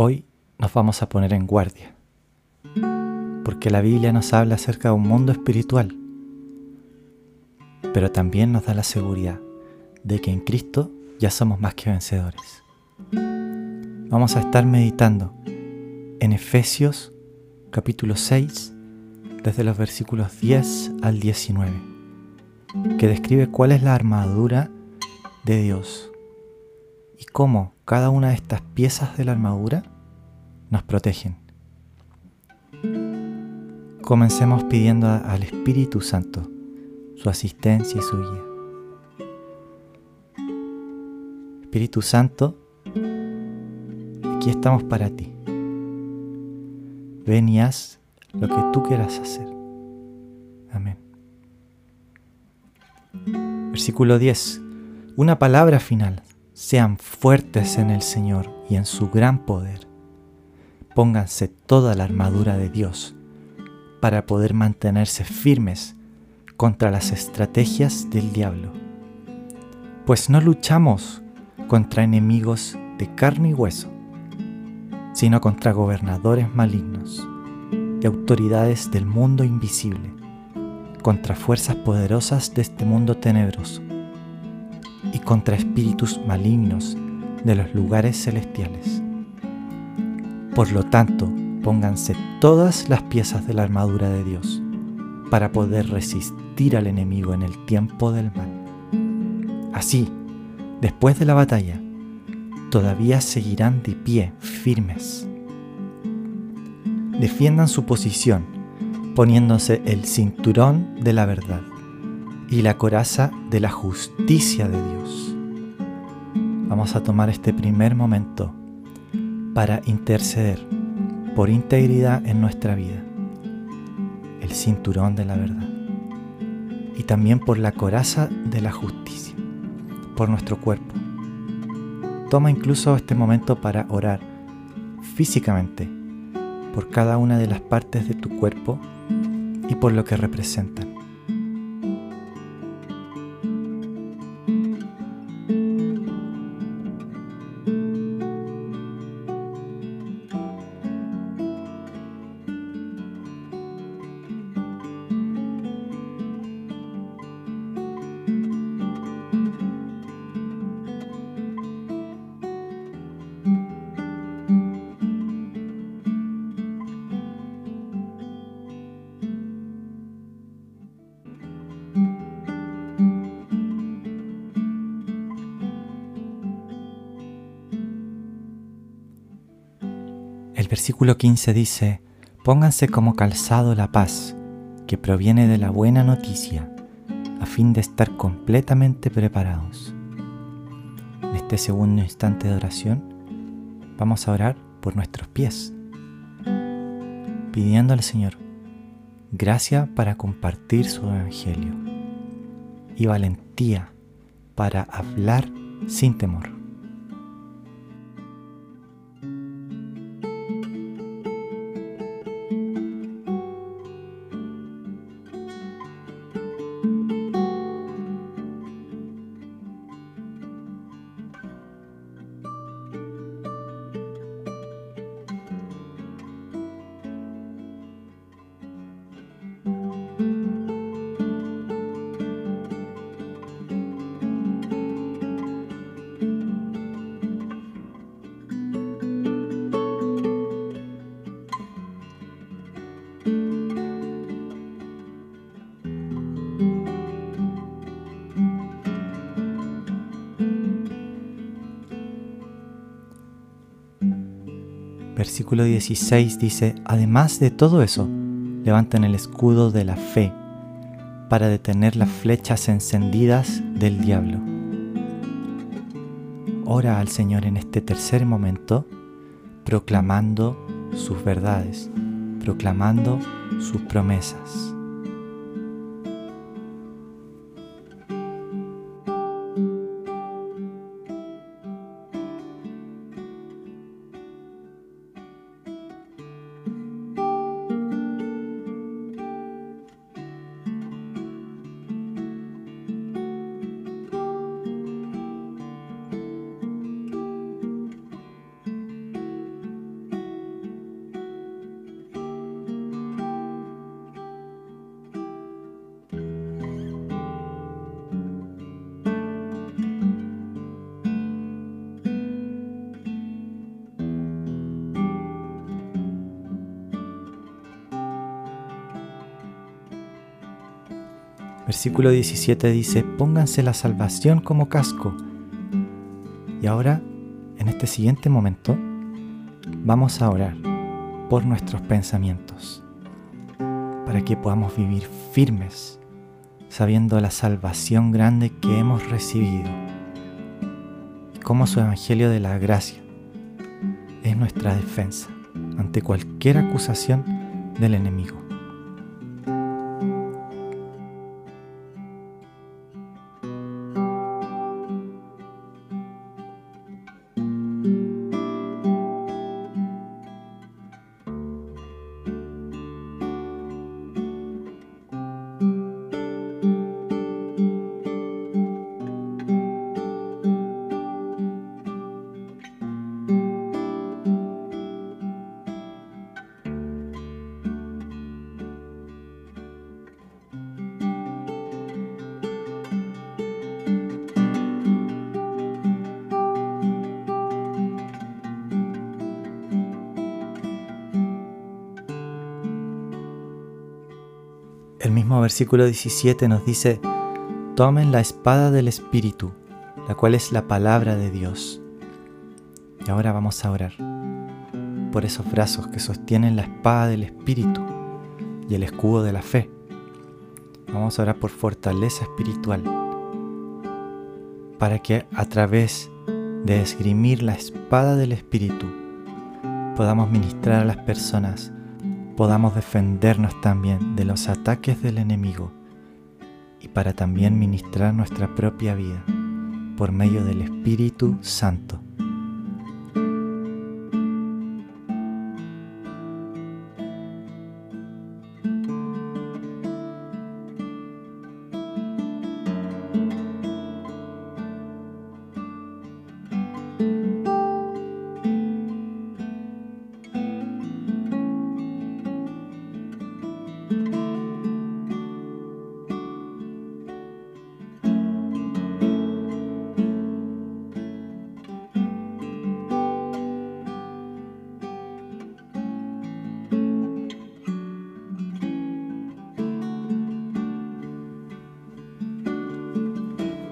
Hoy nos vamos a poner en guardia, porque la Biblia nos habla acerca de un mundo espiritual, pero también nos da la seguridad de que en Cristo ya somos más que vencedores. Vamos a estar meditando en Efesios capítulo 6, desde los versículos 10 al 19, que describe cuál es la armadura de Dios y cómo cada una de estas piezas de la armadura nos protegen. Comencemos pidiendo al Espíritu Santo su asistencia y su guía. Espíritu Santo, aquí estamos para ti. Ven y haz lo que tú quieras hacer. Amén. Versículo 10. Una palabra final. Sean fuertes en el Señor y en su gran poder. Pónganse toda la armadura de Dios para poder mantenerse firmes contra las estrategias del diablo. Pues no luchamos contra enemigos de carne y hueso, sino contra gobernadores malignos y autoridades del mundo invisible, contra fuerzas poderosas de este mundo tenebroso y contra espíritus malignos de los lugares celestiales. Por lo tanto, pónganse todas las piezas de la armadura de Dios para poder resistir al enemigo en el tiempo del mal. Así, después de la batalla, todavía seguirán de pie firmes. Defiendan su posición poniéndose el cinturón de la verdad y la coraza de la justicia de Dios. Vamos a tomar este primer momento para interceder por integridad en nuestra vida, el cinturón de la verdad y también por la coraza de la justicia, por nuestro cuerpo. Toma incluso este momento para orar físicamente por cada una de las partes de tu cuerpo y por lo que representan. Versículo 15 dice, Pónganse como calzado la paz, que proviene de la buena noticia, a fin de estar completamente preparados. En este segundo instante de oración, vamos a orar por nuestros pies, pidiendo al Señor gracia para compartir su evangelio y valentía para hablar sin temor. Versículo 16 dice, además de todo eso, levanten el escudo de la fe para detener las flechas encendidas del diablo. Ora al Señor en este tercer momento, proclamando sus verdades, proclamando sus promesas. Versículo 17 dice, pónganse la salvación como casco. Y ahora, en este siguiente momento, vamos a orar por nuestros pensamientos, para que podamos vivir firmes, sabiendo la salvación grande que hemos recibido, y cómo su Evangelio de la Gracia es nuestra defensa ante cualquier acusación del enemigo. Mismo versículo 17 nos dice, tomen la espada del Espíritu, la cual es la palabra de Dios. Y ahora vamos a orar por esos brazos que sostienen la espada del Espíritu y el escudo de la fe. Vamos a orar por fortaleza espiritual, para que a través de esgrimir la espada del Espíritu podamos ministrar a las personas podamos defendernos también de los ataques del enemigo y para también ministrar nuestra propia vida por medio del Espíritu Santo.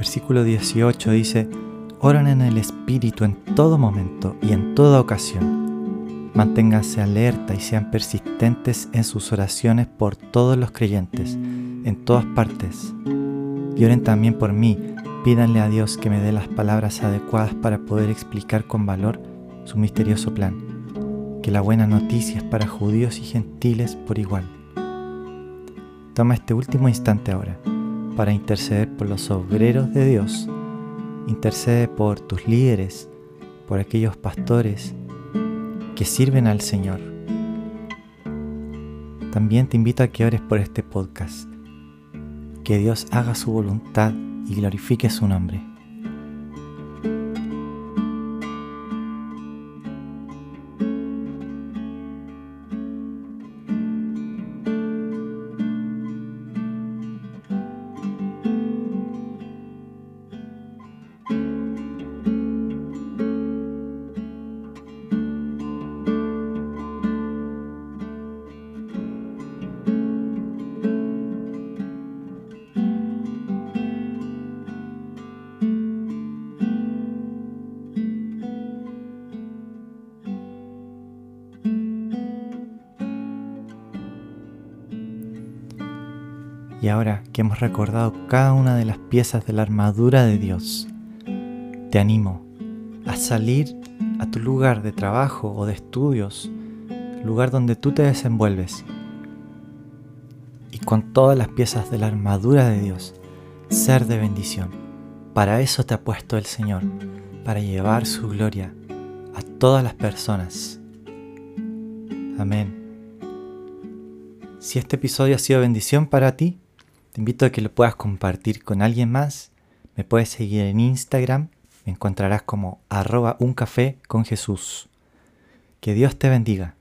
Versículo 18 dice, oran en el Espíritu en todo momento y en toda ocasión. Manténganse alerta y sean persistentes en sus oraciones por todos los creyentes, en todas partes. Y oren también por mí, pídanle a Dios que me dé las palabras adecuadas para poder explicar con valor su misterioso plan, que la buena noticia es para judíos y gentiles por igual. Toma este último instante ahora para interceder por los obreros de Dios. Intercede por tus líderes, por aquellos pastores que sirven al Señor. También te invito a que ores por este podcast. Que Dios haga su voluntad y glorifique su nombre. Ahora que hemos recordado cada una de las piezas de la armadura de Dios, te animo a salir a tu lugar de trabajo o de estudios, lugar donde tú te desenvuelves, y con todas las piezas de la armadura de Dios, ser de bendición. Para eso te ha puesto el Señor, para llevar su gloria a todas las personas. Amén. Si este episodio ha sido bendición para ti, te invito a que lo puedas compartir con alguien más. Me puedes seguir en Instagram. Me encontrarás como arroba un café con Jesús. Que Dios te bendiga.